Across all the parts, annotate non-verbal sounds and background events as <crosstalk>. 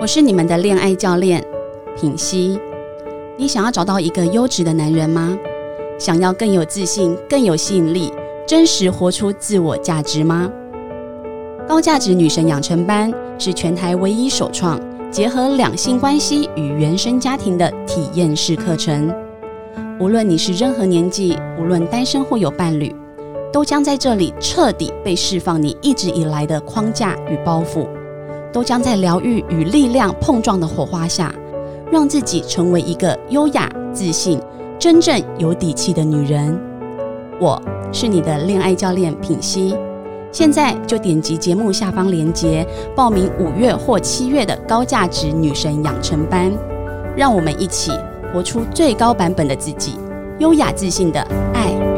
我是你们的恋爱教练品溪。你想要找到一个优质的男人吗？想要更有自信、更有吸引力、真实活出自我价值吗？高价值女神养成班是全台唯一首创结合两性关系与原生家庭的体验式课程。无论你是任何年纪，无论单身或有伴侣，都将在这里彻底被释放你一直以来的框架与包袱，都将在疗愈与力量碰撞的火花下，让自己成为一个优雅、自信、真正有底气的女人。我是你的恋爱教练品溪，现在就点击节目下方链接报名五月或七月的高价值女神养成班，让我们一起。活出最高版本的自己，优雅自信的爱与被爱。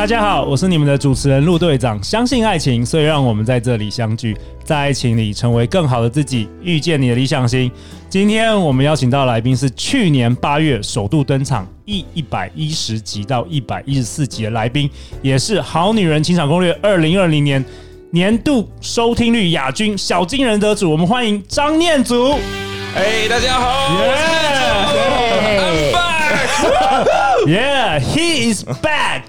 大家好，我是你们的主持人陆队长。相信爱情，所以让我们在这里相聚，在爱情里成为更好的自己，遇见你的理想型。今天我们邀请到的来宾是去年八月首度登场一一百一十集到一百一十四集的来宾，也是《好女人情场攻略》二零二零年年度收听率亚军小金人得主。我们欢迎张念祖。哎，大家好，Yeah，I'm back，Yeah，he <laughs> is back。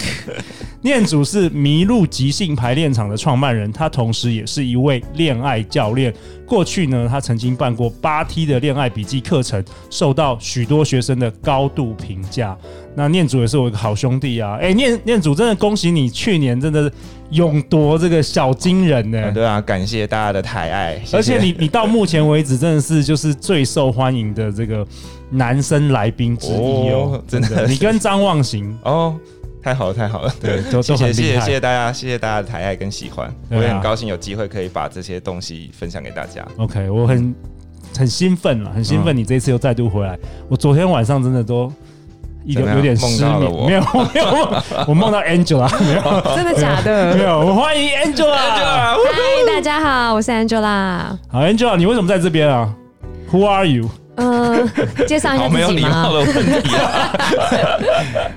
念祖是麋鹿即兴排练场的创办人，他同时也是一位恋爱教练。过去呢，他曾经办过八 T 的恋爱笔记课程，受到许多学生的高度评价。那念祖也是我一个好兄弟啊！哎、欸，念念祖真的恭喜你，去年真的勇夺这个小金人呢、欸。对啊，感谢大家的抬爱。而且你你到目前为止真的是就是最受欢迎的这个男生来宾之一哦，哦真的。你跟张望行哦。太好了，太好了！对，都谢谢谢谢谢谢大家，谢谢大家的抬爱跟喜欢，啊、我也很高兴有机会可以把这些东西分享给大家。OK，我很很兴奋了，很兴奋，你这一次又再度回来。嗯、我昨天晚上真的都有有点失眠，没有没有，<laughs> 我梦到 Angela，没有，真的假的？<laughs> 没有，我欢迎 Angela，嗨，大家好，我是 Angela。好，Angela，你为什么在这边啊？Who are you？嗯，介绍一下自己吗？没有礼貌的问题啊，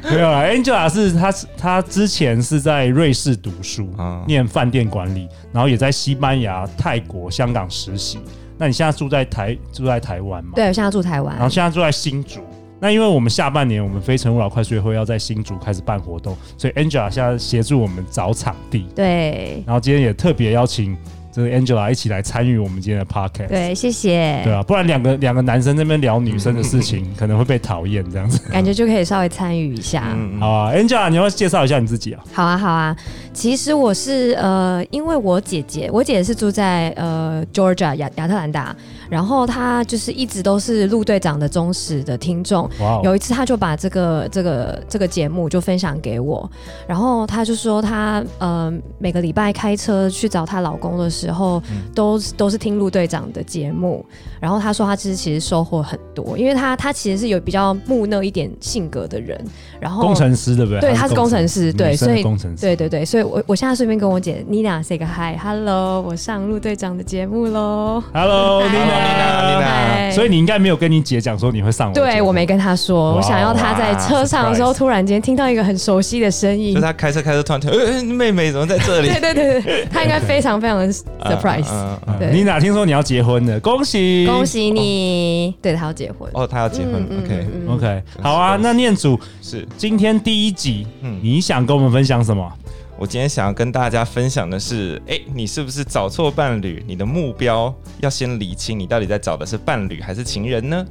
<laughs> 没有啊，Angela 是她，她之前是在瑞士读书，嗯、念饭店管理，然后也在西班牙、泰国、香港实习。那你现在住在台住在台湾吗？对，我现在住台湾，然后现在住在新竹。那因为我们下半年我们非诚勿扰快速约会要在新竹开始办活动，所以 Angela 现在协助我们找场地。对，然后今天也特别邀请。这个 Angela 一起来参与我们今天的 Podcast，对，谢谢。对啊，不然两个两个男生那边聊女生的事情，可能会被讨厌这样子。感觉就可以稍微参与一下。嗯、好啊，Angela，你要介绍一下你自己啊？好啊，好啊。其实我是呃，因为我姐姐，我姐姐是住在呃 Georgia 亚亚特兰大，然后他就是一直都是陆队长的忠实的听众。有一次，他就把这个这个这个节目就分享给我，然后他就说他呃每个礼拜开车去找她老公的时候。都都是听陆队长的节目，然后他说他其实其实收获很多，因为他他其实是有比较木讷一点性格的人，然后工程师对不对？对，他是工程师，对，所以工程师，对对对，所以我我现在顺便跟我姐 Nina say 个 hi，hello，我上陆队长的节目喽，hello Nina，Nina，所以你应该没有跟你姐讲说你会上我，对我没跟她说，我想要她在车上的时候突然间听到一个很熟悉的声音，就她开车开车突然听，哎，妹妹怎么在这里？对对对对，他应该非常非常的。surprise，你哪听说你要结婚的？恭喜恭喜你！对，她要结婚哦，她要结婚。OK OK，好啊。那念祖是今天第一集，嗯，你想跟我们分享什么？我今天想要跟大家分享的是，哎，你是不是找错伴侣？你的目标要先理清，你到底在找的是伴侣还是情人呢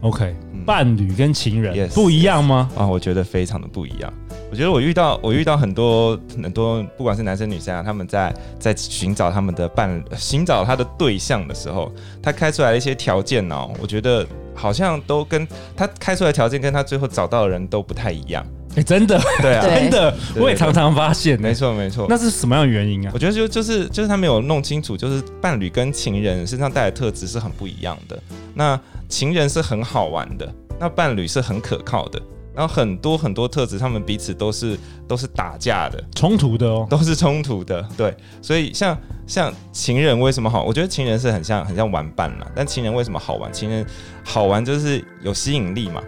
？OK，伴侣跟情人不一样吗？啊，我觉得非常的不一样。我觉得我遇到我遇到很多很多，不管是男生女生啊，他们在在寻找他们的伴，寻找他的对象的时候，他开出来的一些条件呢、哦，我觉得好像都跟他开出来条件跟他最后找到的人都不太一样。哎，真的，对啊，<laughs> 真的，我也常常发现，没错没错。那是什么样的原因啊？我觉得就就是就是他没有弄清楚，就是伴侣跟情人身上带的特质是很不一样的。那情人是很好玩的。那伴侣是很可靠的。然后很多很多特质，他们彼此都是都是打架的，冲突的哦，都是冲突的。对，所以像像情人为什么好？我觉得情人是很像很像玩伴啦。但情人为什么好玩？情人好玩就是有吸引力嘛。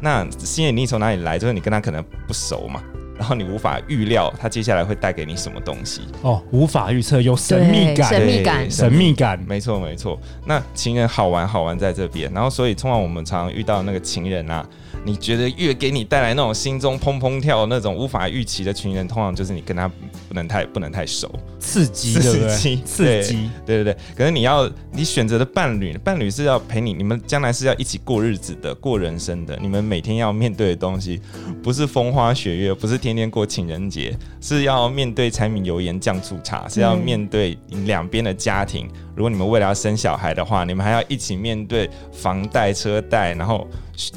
那吸引力从哪里来？就是你跟他可能不熟嘛。然后你无法预料他接下来会带给你什么东西哦，无法预测，有神秘感，神秘感，神秘感，没错没错。那情人好玩好玩在这边，然后所以通常我们常常遇到那个情人啊，你觉得越给你带来那种心中砰砰跳那种无法预期的情人，通常就是你跟他不能太不能太熟，刺激，刺激，刺激，对对对。可是你要你选择的伴侣，伴侣是要陪你，你们将来是要一起过日子的，过人生的，你们每天要面对的东西不是风花雪月，不是。天天过情人节是要面对柴米油盐酱醋茶，是要面对两边的家庭。如果你们未来要生小孩的话，你们还要一起面对房贷、车贷，然后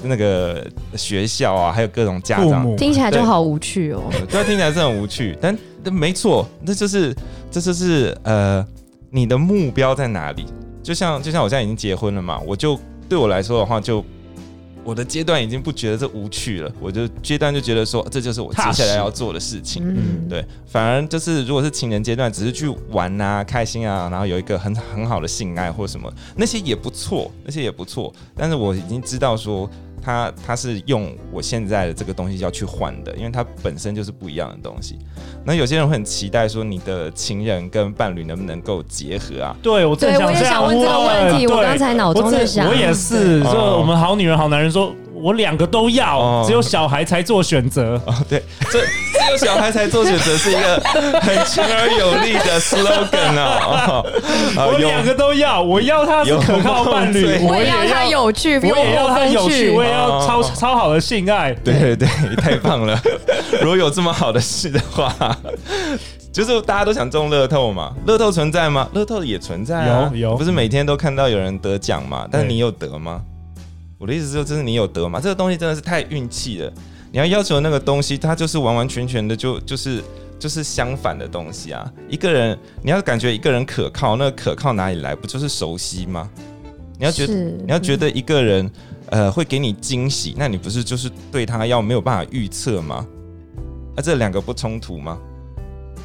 那个学校啊，还有各种家长。听起来就好无趣哦。对，听起来是很无趣，但没错，那就是这就是呃，你的目标在哪里？就像就像我现在已经结婚了嘛，我就对我来说的话就。我的阶段已经不觉得这无趣了，我就阶段就觉得说，这就是我接下来要做的事情。嗯，对，反而就是如果是情人阶段，只是去玩啊、开心啊，然后有一个很很好的性爱或什么，那些也不错，那些也不错。但是我已经知道说。他他是用我现在的这个东西要去换的，因为它本身就是不一样的东西。那有些人会很期待说，你的情人跟伴侣能不能够结合啊？对，我正想我也想问这个问题。我刚才脑中在想，我也是，就我们好女人好男人说。我两个都要，哦、只有小孩才做选择。哦，对，有小孩才做选择是一个很强而有力的 slogan 啊！<laughs> 我两个都要，我要他是可靠伴侣，我也要他有趣，我也要他有趣，我也要超超好的性爱。对对对，太棒了！<laughs> 如果有这么好的事的话，就是大家都想中乐透嘛？乐透存在吗？乐透也存在啊，有有，不是每天都看到有人得奖嘛？但是你有得吗？我的意思是说，这是你有得嘛？这个东西真的是太运气了。你要要求那个东西，它就是完完全全的就就是就是相反的东西啊。一个人你要感觉一个人可靠，那个可靠哪里来？不就是熟悉吗？你要觉得你要觉得一个人呃会给你惊喜，那你不是就是对他要没有办法预测吗？啊，这两个不冲突吗？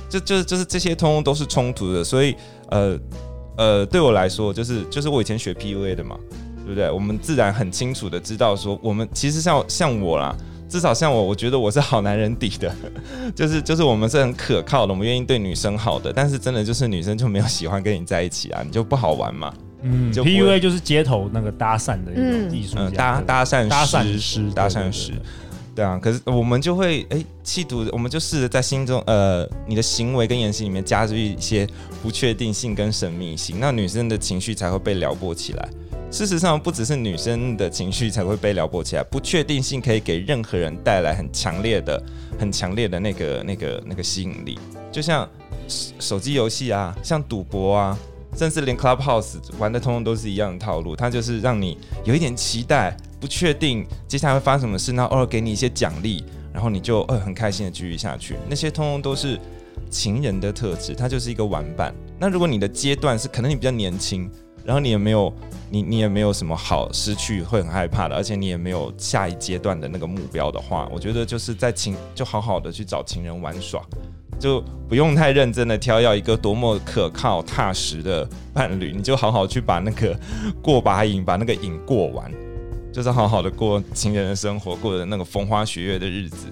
就就就是这些通通都是冲突的。所以呃呃，对我来说，就是就是我以前学 PUA 的嘛。对不对？我们自然很清楚的知道说，我们其实像像我啦，至少像我，我觉得我是好男人底的，<laughs> 就是就是我们是很可靠的，我们愿意对女生好的。但是真的就是女生就没有喜欢跟你在一起啊，你就不好玩嘛。嗯就，PUA 就是街头那个搭讪的一种艺术，嗯，搭搭讪搭讪师，搭讪师。对啊，可是我们就会哎，企图，我们就试着在心中，呃，你的行为跟言行里面加入一些不确定性跟神秘性，那女生的情绪才会被撩拨起来。事实上，不只是女生的情绪才会被撩拨起来，不确定性可以给任何人带来很强烈的、很强烈的那个、那个、那个吸引力。就像手机游戏啊，像赌博啊，甚至连 Clubhouse 玩的通通都是一样的套路。它就是让你有一点期待，不确定接下来会发生什么事，那偶尔给你一些奖励，然后你就呃很开心的继续下去。那些通通都是情人的特质，它就是一个玩伴。那如果你的阶段是可能你比较年轻。然后你也没有，你你也没有什么好失去，会很害怕的，而且你也没有下一阶段的那个目标的话，我觉得就是在情就好好的去找情人玩耍，就不用太认真的挑要一个多么可靠踏实的伴侣，你就好好去把那个过把瘾，把那个瘾过完，就是好好的过情人的生活，过的那个风花雪月的日子，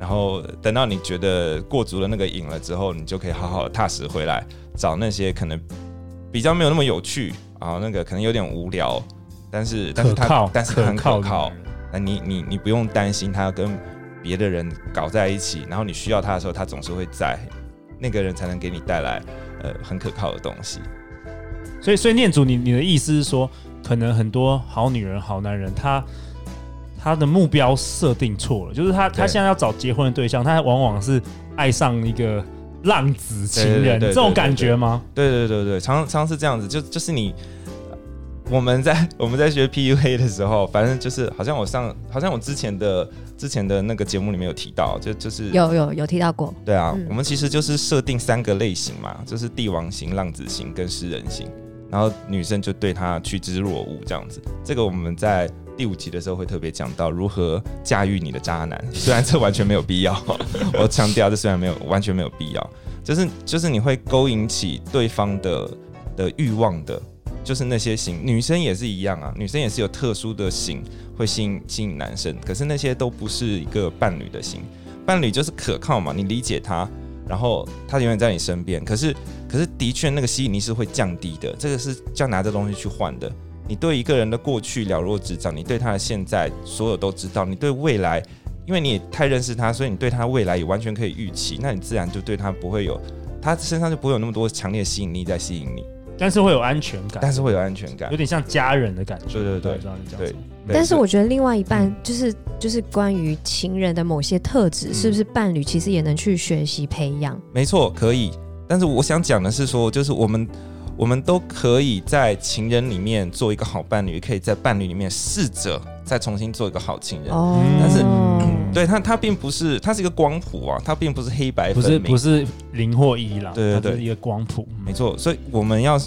然后等到你觉得过足了那个瘾了之后，你就可以好好踏实回来找那些可能比较没有那么有趣。啊，那个可能有点无聊，但是但是他但是很可靠，那你你你不用担心他要跟别的人搞在一起，然后你需要他的时候，他总是会在，那个人才能给你带来呃很可靠的东西。所以所以念祖，你你的意思是说，可能很多好女人好男人，他他的目标设定错了，就是他他现在要找结婚的对象，他往往是爱上一个。浪子情人这种感觉吗？对对对对，常常是这样子，就就是你我们在我们在学 PUA 的时候，反正就是好像我上好像我之前的之前的那个节目里面有提到，就就是有有有提到过。对啊，嗯、我们其实就是设定三个类型嘛，就是帝王型、浪子型跟诗人型，然后女生就对他趋之若鹜这样子。这个我们在。第五集的时候会特别讲到如何驾驭你的渣男，虽然这完全没有必要，<laughs> 我强调这虽然没有完全没有必要，就是就是你会勾引起对方的的欲望的。就是那些型，女生也是一样啊，女生也是有特殊的型会吸引吸引男生，可是那些都不是一个伴侣的型，伴侣就是可靠嘛，你理解他，然后他永远在你身边，可是可是的确那个吸引力是会降低的，这个是要拿这东西去换的。你对一个人的过去了若指掌，你对他的现在所有都知道，你对未来，因为你也太认识他，所以你对他未来也完全可以预期，那你自然就对他不会有，他身上就不会有那么多强烈吸引力在吸引你。但是会有安全感，但是会有安全感，有点像家人的感觉。对对对，对。但是我觉得另外一半就是就是关于情人的某些特质，是不是伴侣其实也能去学习培养？没错，可以。但是我想讲的是说，就是我们我们都可以在情人里面做一个好伴侣，也可以在伴侣里面试着再重新做一个好情人。哦。但是，对他他并不是，他是一个光谱啊，他并不是黑白分明，不是不是零或一啦。对对对，是一个光谱。没错，所以我们要。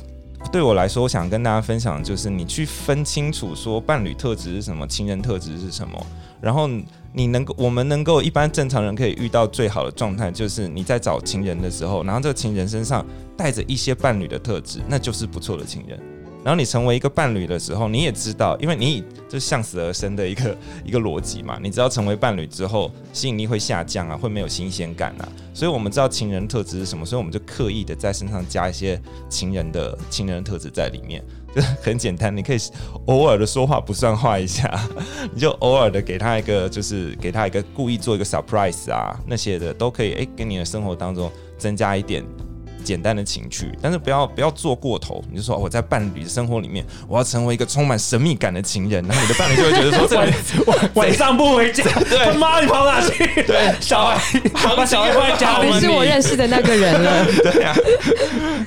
对我来说，我想跟大家分享的就是，你去分清楚说伴侣特质是什么，情人特质是什么，然后你能够，我们能够一般正常人可以遇到最好的状态，就是你在找情人的时候，然后这个情人身上带着一些伴侣的特质，那就是不错的情人。然后你成为一个伴侣的时候，你也知道，因为你就向死而生的一个一个逻辑嘛。你知道成为伴侣之后，吸引力会下降啊，会没有新鲜感啊。所以我们知道情人特质是什么，所以我们就刻意的在身上加一些情人的情人特质在里面，就 <laughs> 很简单。你可以偶尔的说话不算话一下，你就偶尔的给他一个，就是给他一个故意做一个 surprise 啊，那些的都可以，诶，给你的生活当中增加一点。简单的情趣，但是不要不要做过头。你就说我在伴侣的生活里面，我要成为一个充满神秘感的情人，然后你的伴侣就会觉得说，<laughs> 晚晚晚上不回家，对，他妈你跑哪去？对，小孩，把小孩放在家里，你是我认识的那个人了，<laughs> 对呀、啊，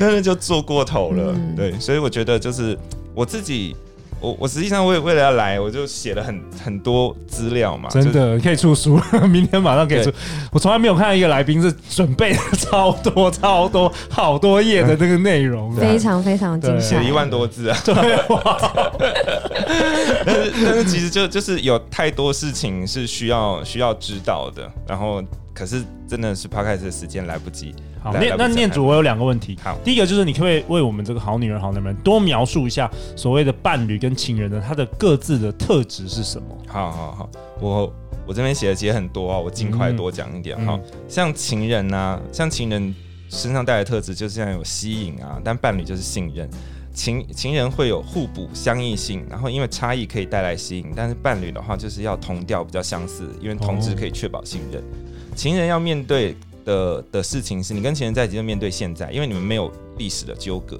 但是就做过头了，嗯、对，所以我觉得就是我自己。我我实际上为为了要来，我就写了很很多资料嘛。真的，可以出书，<laughs> 明天马上可以出。我从来没有看到一个来宾是准备了超多超多好多页的这个内容，<laughs> 非常非常精彩，写了一万多字啊。对，<laughs> 但是但是其实就就是有太多事情是需要需要知道的，然后可是真的是 Podcast 的时间来不及。好，念那念主，我有两个问题。好，第一个就是你可不可以为我们这个好女人、好男人多描述一下所谓的伴侣跟情人的他的各自的特质是什么？好好好，我我这边写的其实很多啊，我尽快多讲一点哈、嗯。像情人啊，像情人身上带的特质就是像有吸引啊，但伴侣就是信任。情情人会有互补相异性，然后因为差异可以带来吸引，但是伴侣的话就是要同调比较相似，因为同质可以确保信任。哦、情人要面对。的的事情是你跟情人在一起就面对现在，因为你们没有历史的纠葛，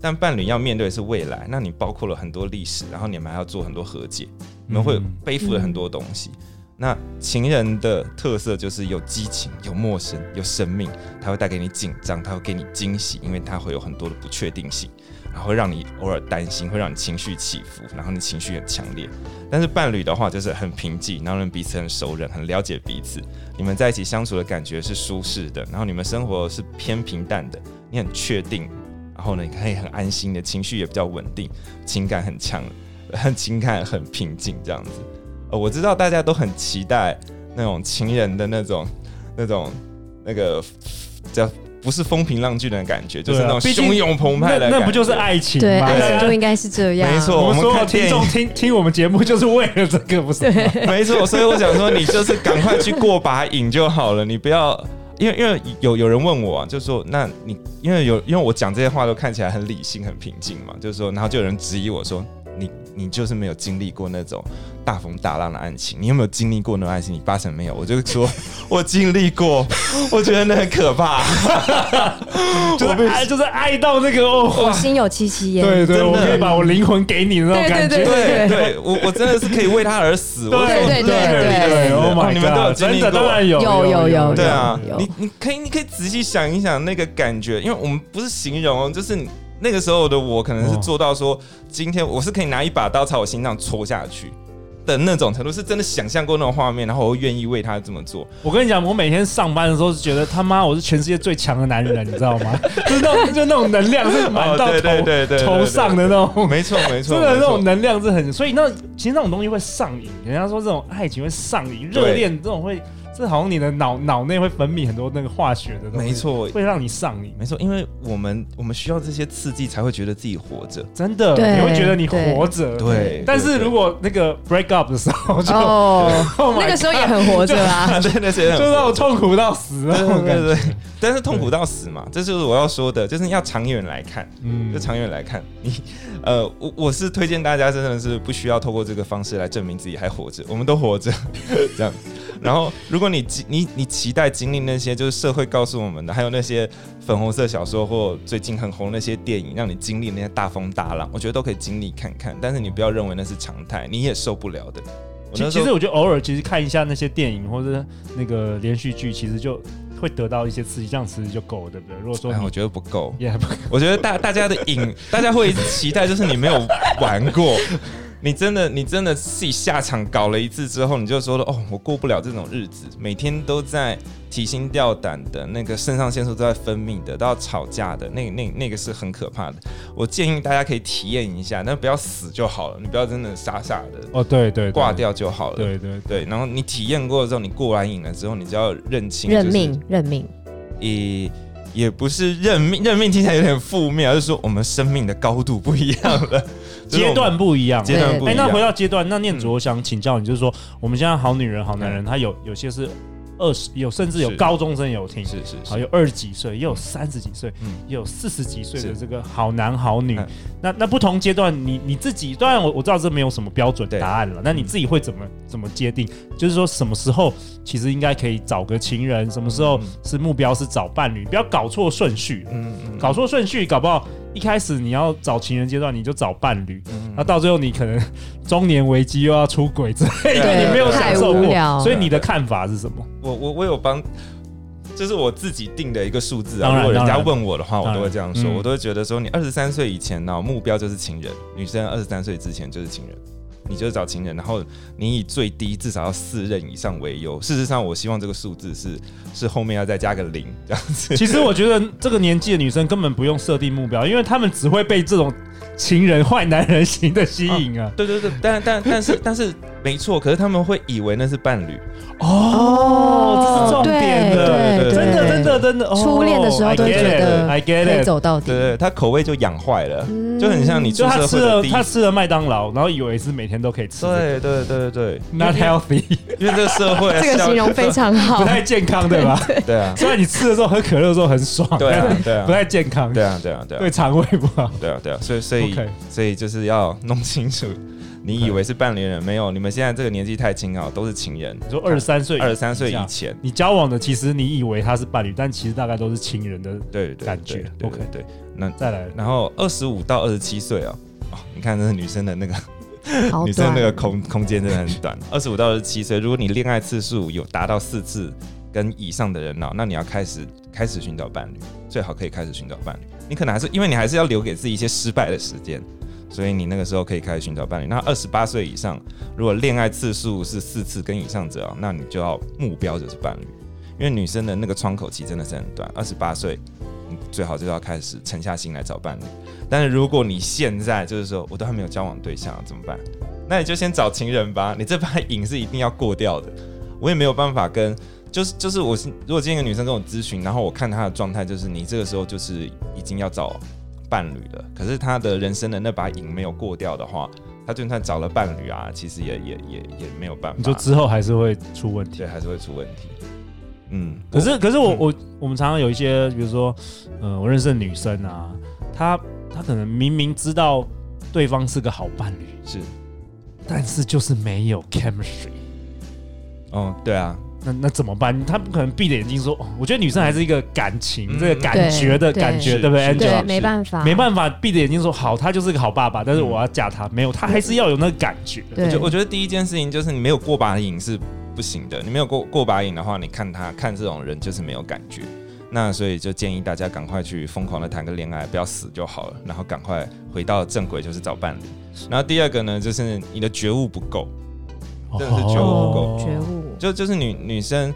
但伴侣要面对的是未来，那你包括了很多历史，然后你们还要做很多和解，你们会背负了很多东西。嗯、那情人的特色就是有激情、有陌生、有生命，他会带给你紧张，他会给你惊喜，因为他会有很多的不确定性。然后会让你偶尔担心，会让你情绪起伏，然后你情绪很强烈。但是伴侣的话就是很平静，然后人彼此很熟稔，很了解彼此。你们在一起相处的感觉是舒适的，然后你们生活是偏平淡的，你很确定，然后呢你可以很安心的情绪也比较稳定，情感很强，很 <laughs> 情感很平静这样子。呃，我知道大家都很期待那种情人的那种那种那个叫。不是风平浪静的感觉，就是那种汹涌澎湃的感觉。那不就是爱情吗？对，爱情就应该是这样。没错，我们听众听听我们节目就是为了这个，不是？没错，所以我想说，你就是赶快去过把瘾就好了，你不要，因为因为有有人问我啊，就是说，那你因为有因为我讲这些话都看起来很理性、很平静嘛，就是说，然后就有人质疑我说。你你就是没有经历过那种大风大浪的爱情，你有没有经历过那种爱情？你八成没有。我就说，<laughs> 我经历过，我觉得那很可怕，<laughs> 就是爱，就是爱到那个哦，我心有戚戚焉。对对，我可以把我灵魂给你的那种感觉。对对对，对，我我真的是可以为他而死。对对对对，Oh my God，你们都有经历过，当然有有有有。对啊，你你可以你可以仔细想一想那个感觉，因为我们不是形容，就是。那个时候的我可能是做到说，今天我是可以拿一把刀朝我心脏戳下去的那种程度，是真的想象过那种画面，然后我愿意为他这么做。我跟你讲，我每天上班的时候是觉得他妈我是全世界最强的男人，你知道吗？<laughs> 就是那种就那种能量是满到头头上的那种，没错没错，<laughs> 真的那种能量是很，所以那其实那种东西会上瘾。人家说这种爱情会上瘾，热恋这种会。这好像你的脑脑内会分泌很多那个化学的东西，没错，会让你上瘾。没错，因为我们我们需要这些刺激才会觉得自己活着，真的，你会觉得你活着。对，但是如果那个 break up 的时候就，哦，<laughs> oh、<laughs> 那个时候也很活着啊，<laughs> 对，那些就让我痛苦到死了，对对对。但是痛苦到死嘛，这就是我要说的，就是要长远来看，嗯，就长远来看，你呃，我我是推荐大家真的是不需要透过这个方式来证明自己还活着，我们都活着，这样。然后，如果你你你期待经历那些就是社会告诉我们的，还有那些粉红色小说或最近很红那些电影，让你经历那些大风大浪，我觉得都可以经历看看。但是你不要认为那是常态，你也受不了的。其实我觉得偶尔其实看一下那些电影或者那个连续剧，其实就会得到一些刺激，这样其实就够了，对不对？如果说哎，我觉得不够，也还不够。我觉得大大家的瘾，大家会期待，就是你没有玩过。你真的，你真的自己下场搞了一次之后，你就说了哦，我过不了这种日子，每天都在提心吊胆的，那个肾上腺素都在分泌的，都要吵架的，那那那个是很可怕的。我建议大家可以体验一下，但不要死就好了，你不要真的傻傻的哦，对对，挂掉就好了。对对对，然后你体验过之后，你过完瘾了之后，你就要认清、认命，认命。也也不是认命，认命听起来有点负面，而是说我们生命的高度不一样了。阶段不一样，阶段不一样。哎，那回到阶段，那念祖，我想请教你，就是说，我们现在好女人、好男人，他有有些是二十，有甚至有高中生有听，是是，好有二十几岁，也有三十几岁，也有四十几岁的这个好男好女。那那不同阶段，你你自己，当然我我知道这没有什么标准答案了，那你自己会怎么怎么界定？就是说什么时候其实应该可以找个情人，什么时候是目标是找伴侣，不要搞错顺序。嗯嗯，搞错顺序，搞不好。一开始你要找情人阶段，你就找伴侣，那、嗯、到最后你可能中年危机又要出轨之类的，你没有享受过，所以你的看法是什么？我我我有帮，这是我自己定的一个数字啊。如果人家问我的话，我都会这样说，我都会觉得说，你二十三岁以前呢，目标就是情人，女生二十三岁之前就是情人。你就是找情人，然后你以最低至少要四任以上为优。事实上，我希望这个数字是是后面要再加个零这样子。其实我觉得这个年纪的女生根本不用设定目标，因为她们只会被这种情人坏男人型的吸引啊。对对对，但但但是但是没错，可是他们会以为那是伴侣。哦，这是重点的，真的真的真的。初恋的时候都觉得可以走到底，对。对，他口味就养坏了，就很像你就他吃了他吃了麦当劳，然后以为是每天都可以吃。对对对对，Not healthy，因为这个社会 <laughs> 这个形容非常好，不太健康，对吧？<laughs> 对啊，虽然你吃的时候喝可乐的时候很爽，对啊对啊，不太健康，对啊对啊对啊，对肠胃不好，对啊对啊，所以所以所以就是要弄清楚。你以为是伴侣人，没有，你们现在这个年纪太轻啊，都是情人。你说二十三岁，二十三岁以前，你交往的其实你以为他是伴侣，但其实大概都是情人的对感觉。OK，对，那再来，然后二十五到二十七岁啊，哦，你看这是女生的那个 <laughs> 女生那个空空间真的很短。二十五到二十七岁，如果你恋爱次数有达到四次跟以上的人呢，那你要开始开始寻找伴侣，最好可以开始寻找伴侣。你可能还是因为你还是要留给自己一些失败的时间。所以你那个时候可以开始寻找伴侣。那二十八岁以上，如果恋爱次数是四次跟以上者，那你就要目标就是伴侣，因为女生的那个窗口期真的是很短。二十八岁，你最好就要开始沉下心来找伴侣。但是如果你现在就是说我都还没有交往对象，怎么办？那你就先找情人吧。你这把瘾是一定要过掉的。我也没有办法跟，就是就是我是，如果今天一个女生跟我咨询，然后我看她的状态，就是你这个时候就是已经要找。伴侣的，可是他的人生的那把瘾没有过掉的话，他就算找了伴侣啊，其实也也也也没有办法。你说之后还是会出问题，对，还是会出问题。嗯，可是可是我、嗯、我我们常常有一些，比如说，呃，我认识的女生啊，她她可能明明知道对方是个好伴侣，是，但是就是没有 chemistry。哦，对啊。那那怎么办？他不可能闭着眼睛说。哦我觉得女生还是一个感情，嗯、这个感觉的感觉，对，对不对？对，没办法，没办法闭着眼睛说好，他就是个好爸爸，但是我要嫁他，没有，他还是要有那个感觉。我觉我觉得第一件事情就是你没有过把瘾是不行的，你没有过过把瘾的话，你看他看这种人就是没有感觉。那所以就建议大家赶快去疯狂的谈个恋爱，不要死就好了，然后赶快回到正轨，就是找伴侣。然后第二个呢，就是你的觉悟不够，真的是觉悟不够，觉悟就就是女女生。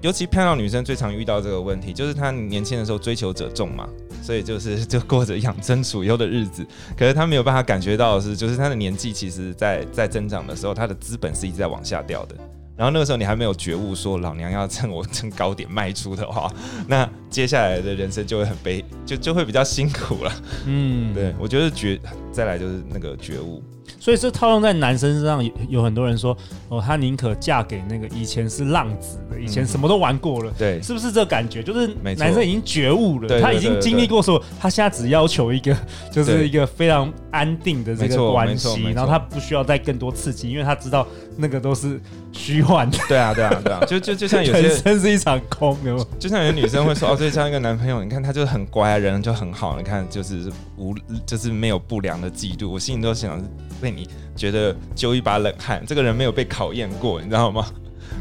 尤其漂亮女生最常遇到这个问题，就是她年轻的时候追求者众嘛，所以就是 <laughs> 就过着养尊处优的日子。可是她没有办法感觉到的是，就是她的年纪其实在在增长的时候，她的资本是一直在往下掉的。然后那个时候你还没有觉悟，说老娘要趁我趁高点卖出的话，<laughs> 那接下来的人生就会很悲，就就会比较辛苦了。嗯，对，我觉得觉再来就是那个觉悟。所以这套用在男生身上，有有很多人说，哦，他宁可嫁给那个以前是浪子的，以前什么都玩过了，对，是不是这感觉？就是男生已经觉悟了，他已经经历过所有，他现在只要求一个，就是一个非常安定的这个关系，然后他不需要再更多刺激，因为他知道那个都是虚幻的。对啊，对啊，对啊，就就就像有些人生是一场空，有就像有些女生会说，哦，对，这样一个男朋友，你看他就是很乖，人就很好，你看就是无就是没有不良的嫉妒，我心里都想。被你觉得揪一把冷汗，这个人没有被考验过，你知道吗？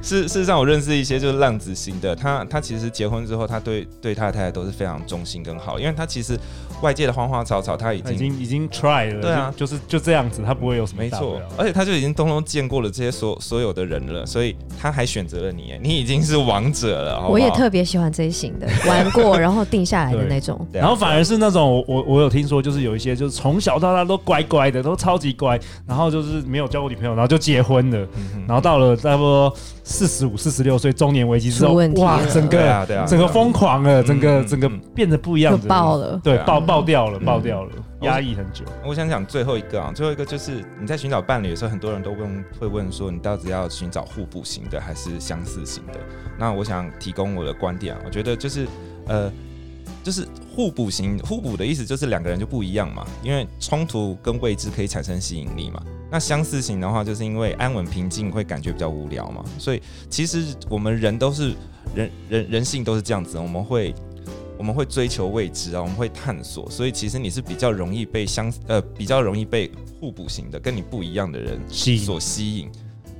事事实上，我认识一些就是浪子型的，他他其实结婚之后，他对对他的太太都是非常忠心跟好，因为他其实。外界的花花草草，他已经已经已经 try 了，对啊，就，是就这样子，他不会有什么。没错，而且他就已经通通见过了这些所所有的人了，所以他还选择了你，<laughs> 你已经是王者了。好好，我也特别喜欢这一型的，玩过然后定下来的那种。然后反而是那种我我有听说，就是有一些就是从小到大都乖乖的，都超级乖，然后就是没有交过女朋友，然后就结婚了，嗯、然后到了差不多四十五、四十六岁中年危机之后，哇，整个对啊对啊，整个疯狂了，整个整个变得不一样，爆了，对，爆爆掉了，爆掉了，压抑很久。我想讲最后一个啊，最后一个就是你在寻找伴侣的时候，很多人都问会问说，你到底要寻找互补型的还是相似型的？那我想提供我的观点啊，我觉得就是呃，就是互补型，互补的意思就是两个人就不一样嘛，因为冲突跟未知可以产生吸引力嘛。那相似型的话，就是因为安稳平静会感觉比较无聊嘛。所以其实我们人都是人人人性都是这样子，我们会我们会追求未知啊，我们会探索。所以其实你是比较容易被相呃比较容易被互补型的跟你不一样的人所吸引。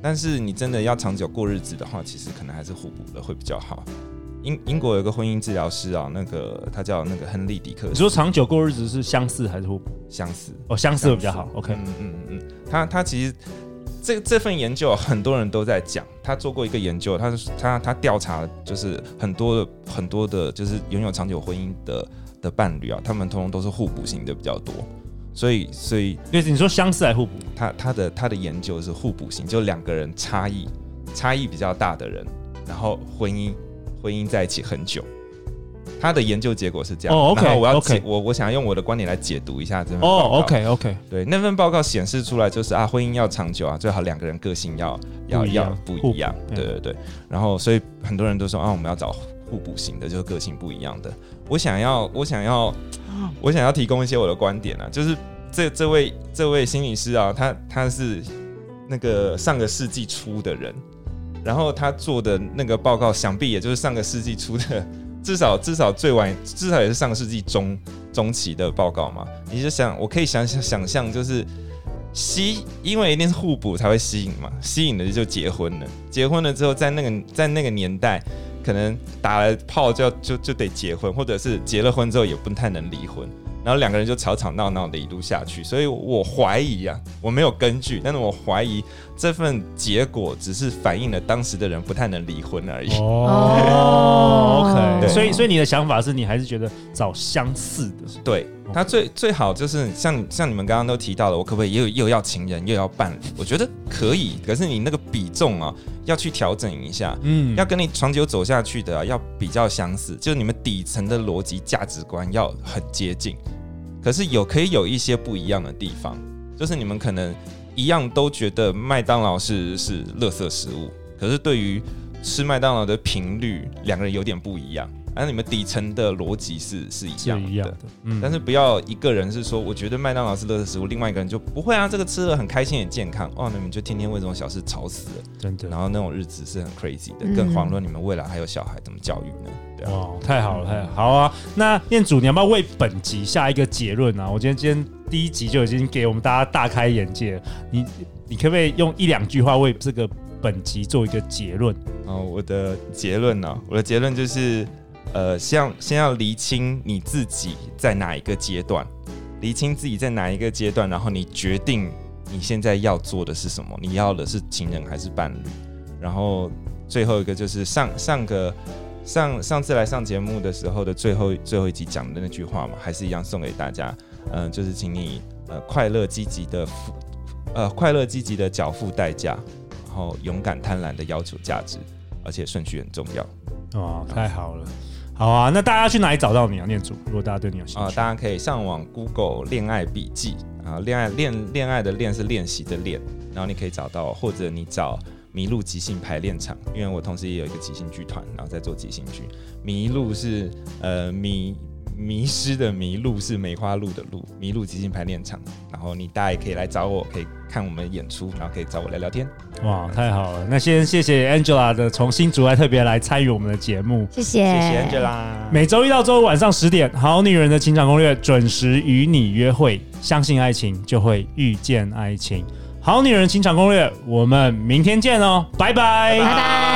但是你真的要长久过日子的话，其实可能还是互补的会比较好。英英国有个婚姻治疗师啊，那个他叫那个亨利迪克。你说长久过日子是相似还是互补？相似哦，相似会比较好。OK，嗯嗯嗯，他他其实这这份研究很多人都在讲，他做过一个研究，他他他调查就是很多的很多的，就是拥有长久婚姻的的伴侣啊，他们通通都是互补型的比较多。所以所以，对，你说相似还是互补？他他的他的研究是互补型，就两个人差异差异比较大的人，然后婚姻。婚姻在一起很久，他的研究结果是这样。哦，OK，然后我要解，我我想要用我的观点来解读一下这份报告。哦，OK，OK，对，那份报告显示出来就是啊，婚姻要长久啊，最好两个人个性要要要不一样。对对对。然后，所以很多人都说啊，我们要找互补型的，就是个性不一样的。我想要，我想要，我想要提供一些我的观点啊，就是这这位这位心理师啊，他他是那个上个世纪初的人。然后他做的那个报告，想必也就是上个世纪初的，至少至少最晚，至少也是上个世纪中中期的报告嘛。你就想，我可以想想想象，就是吸，因为一定是互补才会吸引嘛，吸引的就结婚了。结婚了之后，在那个在那个年代，可能打了炮就就就得结婚，或者是结了婚之后也不太能离婚。然后两个人就吵吵闹闹的一路下去，所以我怀疑啊，我没有根据，但是我怀疑这份结果只是反映了当时的人不太能离婚而已。哦，OK，对，所以所以你的想法是你还是觉得找相似的？对，他最最好就是像像你们刚刚都提到了，我可不可以又又要情人又要伴侣？我觉得可以，可是你那个比重啊要去调整一下，嗯，要跟你长久走下去的啊，要比较相似，就是你们底层的逻辑价值观要很接近。可是有可以有一些不一样的地方，就是你们可能一样都觉得麦当劳是是垃圾食物，可是对于吃麦当劳的频率，两个人有点不一样。而你们底层的逻辑是是一样的，一样的，嗯，但是不要一个人是说我觉得麦当劳是垃圾食物，另外一个人就不会啊，这个吃了很开心很健康哦，那你们就天天为这种小事吵死了，真的。然后那种日子是很 crazy 的，更遑论你们未来还有小孩怎么教育呢？对啊，哦，太好了，太好，好啊。那念祖，你要不要为本集下一个结论啊？我今天今天第一集就已经给我们大家大开眼界了，你你可不可以用一两句话为这个本集做一个结论？哦，我的结论呢，我的结论就是。呃，先要先要厘清你自己在哪一个阶段，厘清自己在哪一个阶段，然后你决定你现在要做的是什么，你要的是情人还是伴侣？然后最后一个就是上上个上上次来上节目的时候的最后最后一集讲的那句话嘛，还是一样送给大家。嗯、就是请你呃快乐积极的付呃快乐积极的缴付代价，然后勇敢贪婪的要求价值，而且顺序很重要。哦，太好了。好啊，那大家去哪里找到你啊，念珠？如果大家对你有兴趣啊、大家可以上网 Google 恋爱笔记啊，恋爱恋恋爱的恋是练习的练，然后你可以找到，或者你找麋鹿即兴排练场，因为我同时也有一个即兴剧团，然后在做即兴剧。麋鹿是呃迷迷失的迷路是梅花鹿的鹿，迷路即兴排练场，然后你大家也可以来找我，可以看我们演出，然后可以找我聊聊天。哇，太好了！那先谢谢 Angela 的从新竹来特别来参与我们的节目，谢谢谢谢 Angela。每周一到周五晚上十点，《好女人的情场攻略》准时与你约会，相信爱情就会遇见爱情，《好女人情场攻略》，我们明天见哦，拜拜，拜拜。